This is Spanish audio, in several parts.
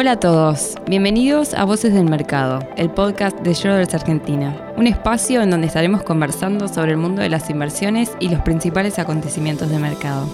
Hola a todos, bienvenidos a Voces del Mercado, el podcast de Schroders Argentina, un espacio en donde estaremos conversando sobre el mundo de las inversiones y los principales acontecimientos de mercado.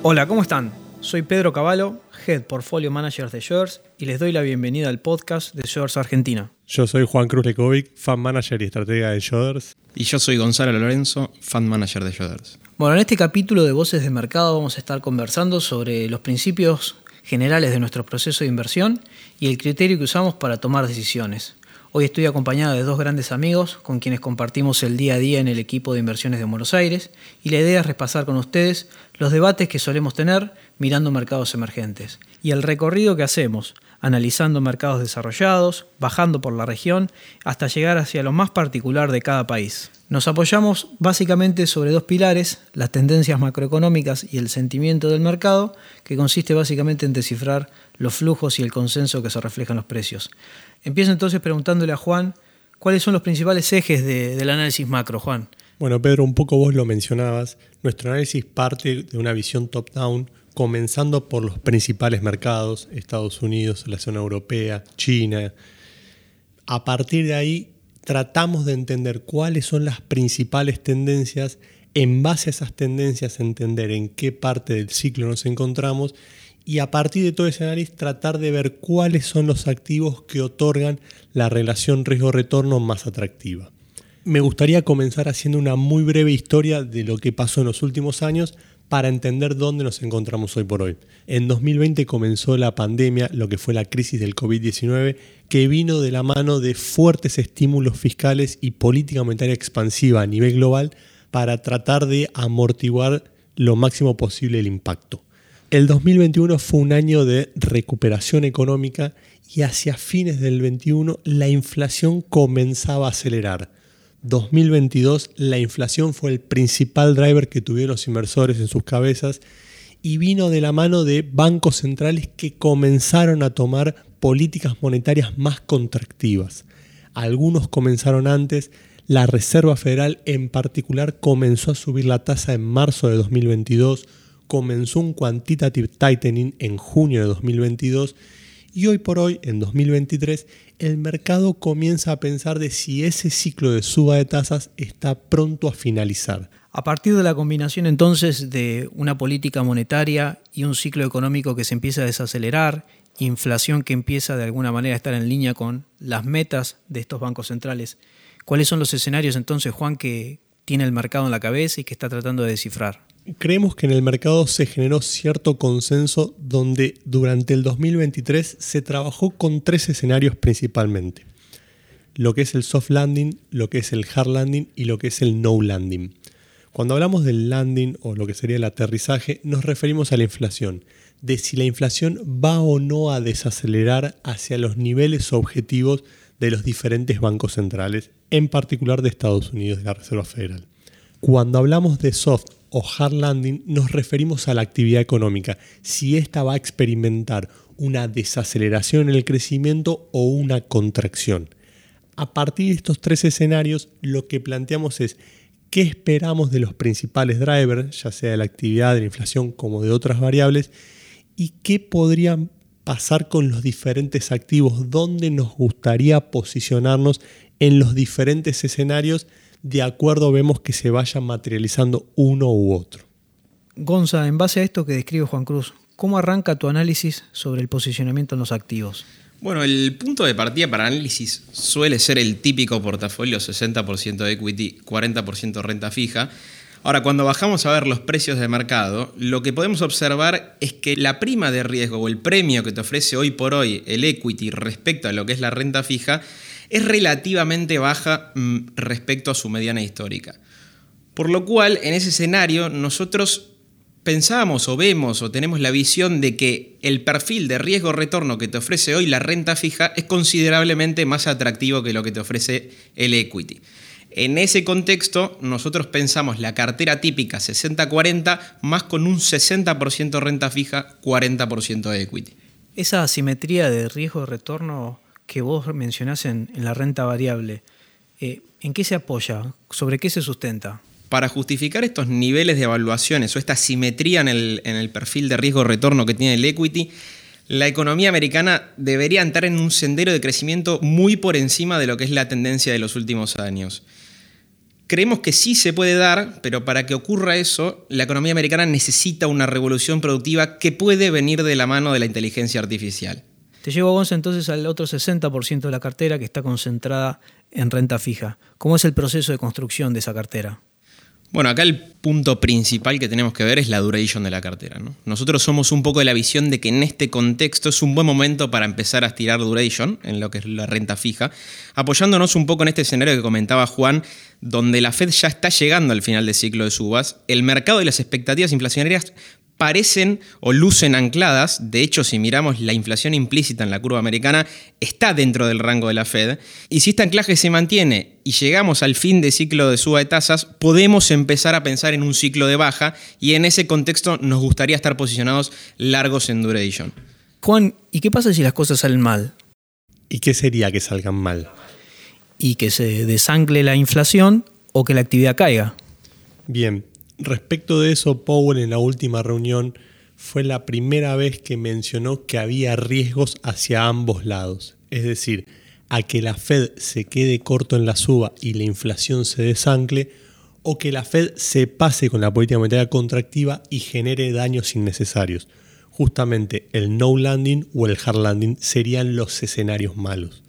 Hola, ¿cómo están? Soy Pedro Cavallo, Head Portfolio Manager de Schroders y les doy la bienvenida al podcast de Schroders Argentina. Yo soy Juan Cruz Lekovic, Fan Manager y Estratega de Schroders. Y yo soy Gonzalo Lorenzo, Fan Manager de Schroders. Bueno, en este capítulo de Voces del Mercado vamos a estar conversando sobre los principios generales de nuestro proceso de inversión y el criterio que usamos para tomar decisiones. Hoy estoy acompañado de dos grandes amigos con quienes compartimos el día a día en el equipo de inversiones de Buenos Aires y la idea es repasar con ustedes los debates que solemos tener mirando mercados emergentes y el recorrido que hacemos analizando mercados desarrollados, bajando por la región hasta llegar hacia lo más particular de cada país. Nos apoyamos básicamente sobre dos pilares, las tendencias macroeconómicas y el sentimiento del mercado, que consiste básicamente en descifrar los flujos y el consenso que se reflejan en los precios. Empiezo entonces preguntándole a Juan, ¿cuáles son los principales ejes del análisis macro, Juan? Bueno, Pedro, un poco vos lo mencionabas, nuestro análisis parte de una visión top-down, comenzando por los principales mercados, Estados Unidos, la zona europea, China. A partir de ahí tratamos de entender cuáles son las principales tendencias, en base a esas tendencias entender en qué parte del ciclo nos encontramos y a partir de todo ese análisis tratar de ver cuáles son los activos que otorgan la relación riesgo-retorno más atractiva. Me gustaría comenzar haciendo una muy breve historia de lo que pasó en los últimos años para entender dónde nos encontramos hoy por hoy. En 2020 comenzó la pandemia, lo que fue la crisis del COVID-19, que vino de la mano de fuertes estímulos fiscales y política monetaria expansiva a nivel global para tratar de amortiguar lo máximo posible el impacto. El 2021 fue un año de recuperación económica y hacia fines del 21 la inflación comenzaba a acelerar 2022 la inflación fue el principal driver que tuvieron los inversores en sus cabezas y vino de la mano de bancos centrales que comenzaron a tomar políticas monetarias más contractivas. Algunos comenzaron antes, la Reserva Federal en particular comenzó a subir la tasa en marzo de 2022, comenzó un quantitative tightening en junio de 2022 y hoy por hoy, en 2023, el mercado comienza a pensar de si ese ciclo de suba de tasas está pronto a finalizar. A partir de la combinación entonces de una política monetaria y un ciclo económico que se empieza a desacelerar, inflación que empieza de alguna manera a estar en línea con las metas de estos bancos centrales, ¿cuáles son los escenarios entonces, Juan, que tiene el mercado en la cabeza y que está tratando de descifrar? Creemos que en el mercado se generó cierto consenso donde durante el 2023 se trabajó con tres escenarios principalmente. Lo que es el soft landing, lo que es el hard landing y lo que es el no landing. Cuando hablamos del landing o lo que sería el aterrizaje, nos referimos a la inflación, de si la inflación va o no a desacelerar hacia los niveles objetivos de los diferentes bancos centrales, en particular de Estados Unidos, de la Reserva Federal. Cuando hablamos de soft o hard landing nos referimos a la actividad económica, si ésta va a experimentar una desaceleración en el crecimiento o una contracción. A partir de estos tres escenarios, lo que planteamos es qué esperamos de los principales drivers, ya sea de la actividad, de la inflación como de otras variables, y qué podrían pasar con los diferentes activos, dónde nos gustaría posicionarnos en los diferentes escenarios de acuerdo vemos que se vaya materializando uno u otro. Gonza, en base a esto que describe Juan Cruz, ¿cómo arranca tu análisis sobre el posicionamiento en los activos? Bueno, el punto de partida para análisis suele ser el típico portafolio 60% de equity, 40% renta fija. Ahora, cuando bajamos a ver los precios de mercado, lo que podemos observar es que la prima de riesgo o el premio que te ofrece hoy por hoy el equity respecto a lo que es la renta fija es relativamente baja mm, respecto a su mediana histórica. Por lo cual, en ese escenario, nosotros pensamos o vemos o tenemos la visión de que el perfil de riesgo-retorno que te ofrece hoy la renta fija es considerablemente más atractivo que lo que te ofrece el equity. En ese contexto, nosotros pensamos la cartera típica 60-40 más con un 60% renta fija, 40% de equity. Esa asimetría de riesgo-retorno que vos mencionás en, la renta variable, eh, ¿en qué se apoya? ¿Sobre qué se sustenta? Para justificar estos niveles de evaluaciones o esta simetría en el, en el perfil de riesgo-retorno que tiene el equity, la economía americana debería entrar en un sendero de crecimiento muy por encima de lo que es la tendencia de los últimos años. Creemos que sí se puede dar, pero para que ocurra eso, la economía americana necesita una revolución productiva que puede venir de la mano de la inteligencia artificial. Te llevo, entonces al otro 60% de la cartera que está concentrada en renta fija. ¿Cómo es el proceso de construcción de esa cartera? Bueno, acá el punto principal que tenemos que ver es la duration de la cartera. Nosotros somos un poco de la visión de que en este contexto es un buen momento para empezar a estirar duration en lo que es la renta fija, apoyándonos un poco en este escenario que comentaba Juan, donde la Fed ya está llegando al final del ciclo de subas, el mercado y las expectativas inflacionarias parecen o lucen ancladas. De hecho, si miramos la inflación implícita en la curva americana, está dentro del rango de la Fed. Y si este anclaje se mantiene y llegamos al fin de ciclo de suba de tasas, podemos empezar a pensar en un ciclo de baja y en ese contexto nos gustaría estar posicionados largos en duration. Juan, ¿y qué pasa si las cosas salen mal? ¿Y qué sería que salgan mal? Y que se desangle la inflación o que la actividad caiga. Bien, Respecto de eso, Powell en la última reunión fue la primera vez que mencionó que había riesgos hacia ambos lados, es decir, a que la Fed se quede corto en la suba y la inflación se desancle, o que la Fed se pase con la política monetaria contractiva y genere daños innecesarios. Justamente el no landing o el hard landing serían los escenarios malos.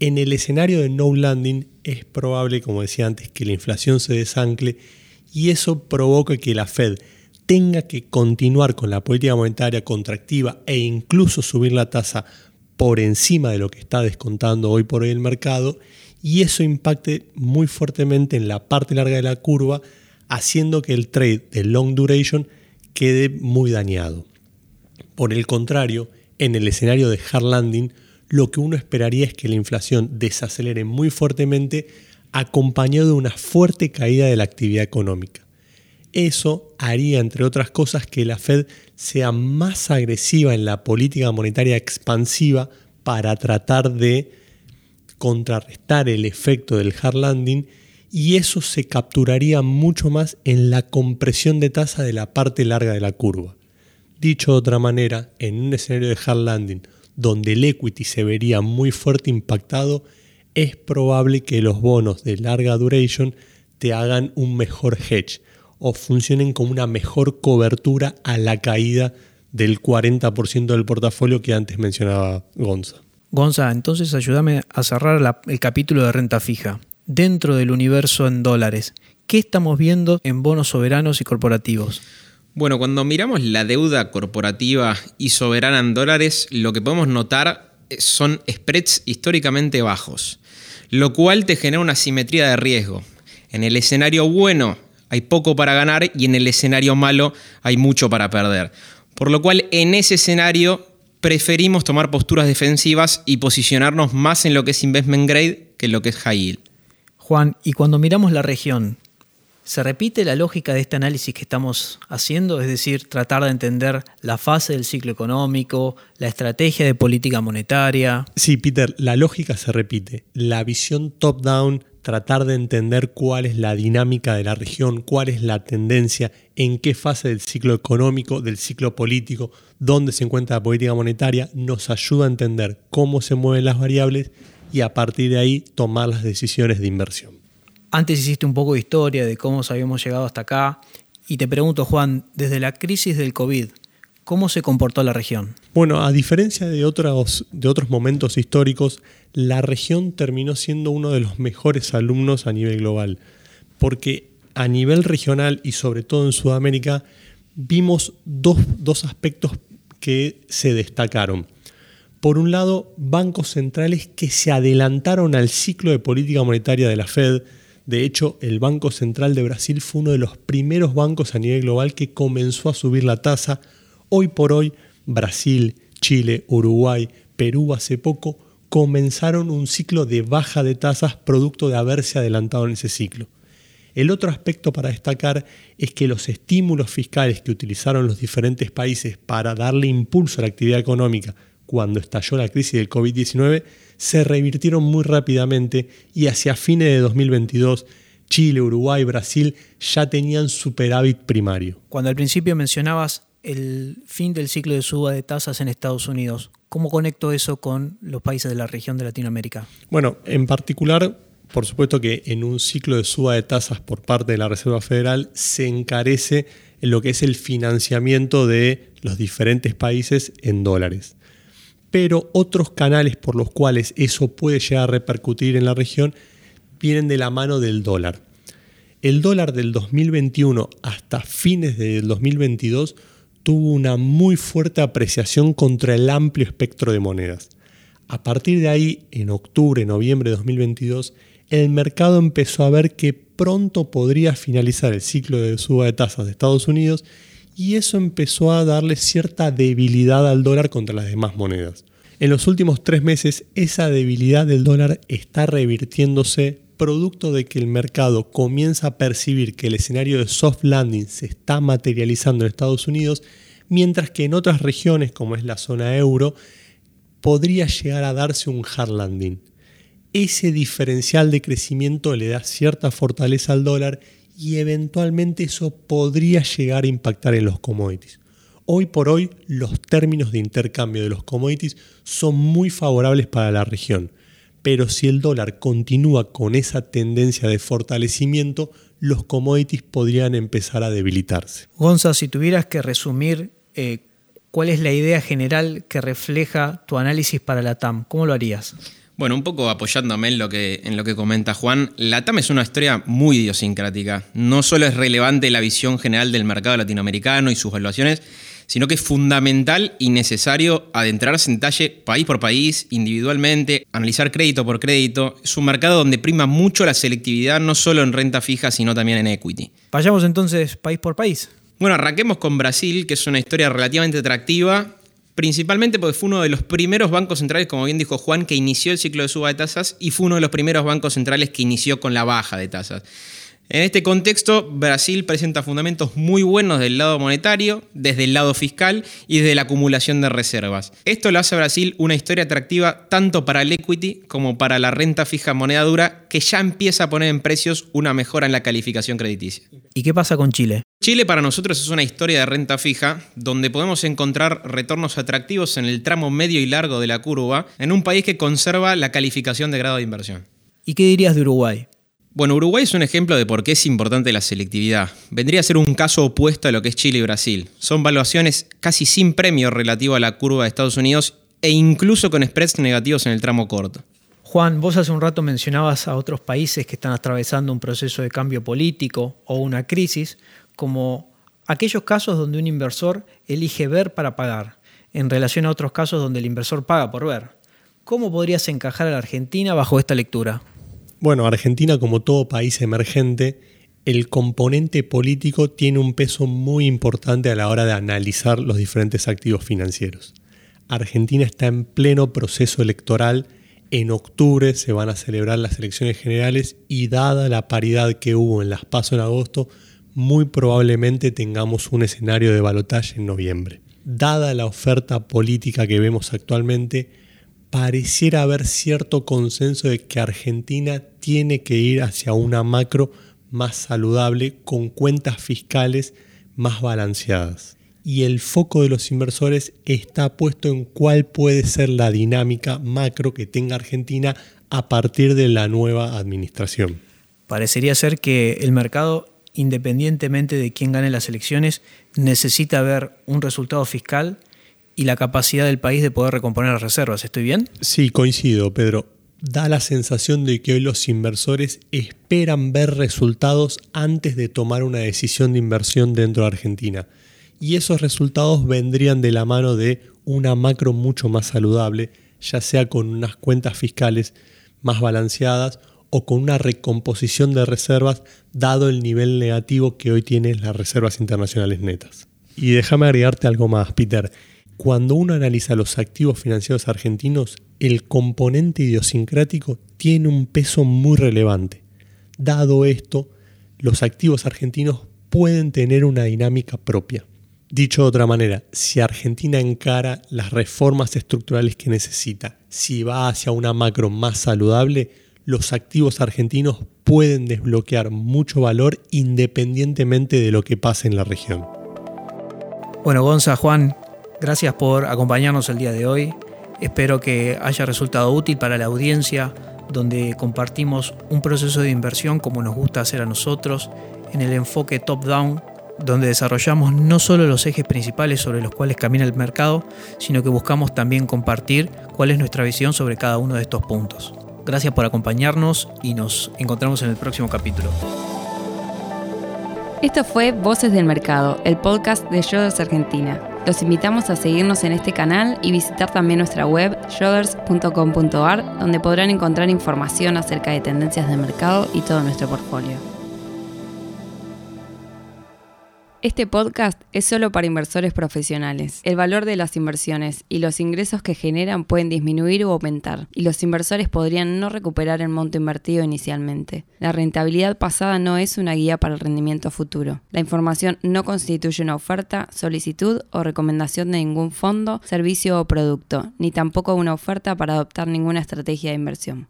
En el escenario de no landing es probable, como decía antes, que la inflación se desancle y eso provoca que la Fed tenga que continuar con la política monetaria contractiva e incluso subir la tasa por encima de lo que está descontando hoy por hoy el mercado y eso impacte muy fuertemente en la parte larga de la curva, haciendo que el trade de long duration quede muy dañado. Por el contrario, en el escenario de hard landing, lo que uno esperaría es que la inflación desacelere muy fuertemente acompañado de una fuerte caída de la actividad económica. Eso haría, entre otras cosas, que la Fed sea más agresiva en la política monetaria expansiva para tratar de contrarrestar el efecto del hard landing y eso se capturaría mucho más en la compresión de tasa de la parte larga de la curva. Dicho de otra manera, en un escenario de hard landing donde el equity se vería muy fuerte impactado, es probable que los bonos de larga duration te hagan un mejor hedge o funcionen como una mejor cobertura a la caída del 40% del portafolio que antes mencionaba Gonza. Gonza, entonces ayúdame a cerrar el capítulo de renta fija. Dentro del universo en dólares, ¿qué estamos viendo en bonos soberanos y corporativos? Bueno, cuando miramos la deuda corporativa y soberana en dólares, lo que podemos notar son spreads históricamente bajos lo cual te genera una simetría de riesgo. En el escenario bueno hay poco para ganar y en el escenario malo hay mucho para perder. Por lo cual en ese escenario preferimos tomar posturas defensivas y posicionarnos más en lo que es investment grade que en lo que es high yield. Juan, y cuando miramos la región, ¿Se repite la lógica de este análisis que estamos haciendo? Es decir, tratar de entender la fase del ciclo económico, la estrategia de política monetaria. Sí, Peter, la lógica se repite. La visión top-down, tratar de entender cuál es la dinámica de la región, cuál es la tendencia, en qué fase del ciclo económico, del ciclo político, dónde se encuentra la política monetaria, nos ayuda a entender cómo se mueven las variables y a partir de ahí tomar las decisiones de inversión. Antes hiciste un poco de historia de cómo habíamos llegado hasta acá. Y te pregunto, Juan, desde la crisis del COVID, ¿cómo se comportó la región? Bueno, a diferencia de otros, de otros momentos históricos, la región terminó siendo uno de los mejores alumnos a nivel global. Porque a nivel regional y sobre todo en Sudamérica, vimos dos, dos aspectos que se destacaron. Por un lado, bancos centrales que se adelantaron al ciclo de política monetaria de la Fed, de hecho, el Banco Central de Brasil fue uno de los primeros bancos a nivel global que comenzó a subir la tasa. Hoy por hoy, Brasil, Chile, Uruguay, Perú hace poco comenzaron un ciclo de baja de tasas producto de haberse adelantado en ese ciclo. El otro aspecto para destacar es que los estímulos fiscales que utilizaron los diferentes países para darle impulso a la actividad económica cuando estalló la crisis del COVID-19 se revirtieron muy rápidamente y hacia fines de 2022 Chile, Uruguay, Brasil ya tenían superávit primario. Cuando al principio mencionabas el fin del ciclo de suba de tasas en Estados Unidos. ¿Cómo conecto eso con los países de la región de Latinoamérica? Bueno, en particular, por supuesto que en un ciclo de suba de tasas por parte de la Reserva Federal se encarece en lo que es el financiamiento de los diferentes países en dólares. Pero otros canales por los cuales eso puede llegar a repercutir en la región vienen de la mano del dólar. El dólar del 2021 hasta fines del 2022 tuvo una muy fuerte apreciación contra el amplio espectro de monedas. A partir de ahí, en octubre, noviembre de 2022, el mercado empezó a ver que pronto podría finalizar el ciclo de suba de tasas de Estados Unidos y eso empezó a darle cierta debilidad al dólar contra las demás monedas. En los últimos tres meses esa debilidad del dólar está revirtiéndose producto de que el mercado comienza a percibir que el escenario de soft landing se está materializando en Estados Unidos, mientras que en otras regiones, como es la zona euro, podría llegar a darse un hard landing. Ese diferencial de crecimiento le da cierta fortaleza al dólar y eventualmente eso podría llegar a impactar en los commodities. Hoy por hoy los términos de intercambio de los commodities son muy favorables para la región pero si el dólar continúa con esa tendencia de fortalecimiento, los commodities podrían empezar a debilitarse. Gonza, si tuvieras que resumir eh, cuál es la idea general que refleja tu análisis para la TAM, ¿cómo lo harías? Bueno, un poco apoyándome en lo, que, en lo que comenta Juan, la TAM es una historia muy idiosincrática. No solo es relevante la visión general del mercado latinoamericano y sus valuaciones, sino que es fundamental y necesario adentrarse en detalle país por país, individualmente, analizar crédito por crédito. Es un mercado donde prima mucho la selectividad, no solo en renta fija, sino también en equity. Vayamos entonces país por país. Bueno, arranquemos con Brasil, que es una historia relativamente atractiva, principalmente porque fue uno de los primeros bancos centrales, como bien dijo Juan, que inició el ciclo de suba de tasas y fue uno de los primeros bancos centrales que inició con la baja de tasas. En este contexto, Brasil presenta fundamentos muy buenos del lado monetario, desde el lado fiscal y desde la acumulación de reservas. Esto lo hace a Brasil una historia atractiva tanto para el equity como para la renta fija moneda dura, que ya empieza a poner en precios una mejora en la calificación crediticia. ¿Y qué pasa con Chile? Chile para nosotros es una historia de renta fija donde podemos encontrar retornos atractivos en el tramo medio y largo de la curva en un país que conserva la calificación de grado de inversión. ¿Y qué dirías de Uruguay? Bueno, Uruguay es un ejemplo de por qué es importante la selectividad. Vendría a ser un caso opuesto a lo que es Chile y Brasil. Son valuaciones casi sin premio relativo a la curva de Estados Unidos e incluso con spreads negativos en el tramo corto. Juan, vos hace un rato mencionabas a otros países que están atravesando un proceso de cambio político o una crisis, como aquellos casos donde un inversor elige ver para pagar, en relación a otros casos donde el inversor paga por ver. ¿Cómo podrías encajar a la Argentina bajo esta lectura? Bueno, Argentina, como todo país emergente, el componente político tiene un peso muy importante a la hora de analizar los diferentes activos financieros. Argentina está en pleno proceso electoral. En octubre se van a celebrar las elecciones generales y dada la paridad que hubo en las PASO en agosto, muy probablemente tengamos un escenario de balotaje en noviembre. Dada la oferta política que vemos actualmente, pareciera haber cierto consenso de que Argentina tiene que ir hacia una macro más saludable con cuentas fiscales más balanceadas. Y el foco de los inversores está puesto en cuál puede ser la dinámica macro que tenga Argentina a partir de la nueva administración. Parecería ser que el mercado, independientemente de quién gane las elecciones, necesita ver un resultado fiscal y la capacidad del país de poder recomponer las reservas. ¿Estoy bien? Sí, coincido, Pedro. Da la sensación de que hoy los inversores esperan ver resultados antes de tomar una decisión de inversión dentro de Argentina. Y esos resultados vendrían de la mano de una macro mucho más saludable, ya sea con unas cuentas fiscales más balanceadas o con una recomposición de reservas dado el nivel negativo que hoy tienen las reservas internacionales netas. Y déjame agregarte algo más, Peter. Cuando uno analiza los activos financieros argentinos, el componente idiosincrático tiene un peso muy relevante. Dado esto, los activos argentinos pueden tener una dinámica propia. Dicho de otra manera, si Argentina encara las reformas estructurales que necesita, si va hacia una macro más saludable, los activos argentinos pueden desbloquear mucho valor independientemente de lo que pase en la región. Bueno, Gonza, Juan, gracias por acompañarnos el día de hoy. Espero que haya resultado útil para la audiencia, donde compartimos un proceso de inversión como nos gusta hacer a nosotros, en el enfoque top-down, donde desarrollamos no solo los ejes principales sobre los cuales camina el mercado, sino que buscamos también compartir cuál es nuestra visión sobre cada uno de estos puntos. Gracias por acompañarnos y nos encontramos en el próximo capítulo. Esto fue Voces del Mercado, el podcast de Schroders Argentina. Los invitamos a seguirnos en este canal y visitar también nuestra web schroders.com.ar, donde podrán encontrar información acerca de tendencias de mercado y todo nuestro portfolio. Este podcast es solo para inversores profesionales. El valor de las inversiones y los ingresos que generan pueden disminuir o aumentar, y los inversores podrían no recuperar el monto invertido inicialmente. La rentabilidad pasada no es una guía para el rendimiento futuro. La información no constituye una oferta, solicitud o recomendación de ningún fondo, servicio o producto, ni tampoco una oferta para adoptar ninguna estrategia de inversión.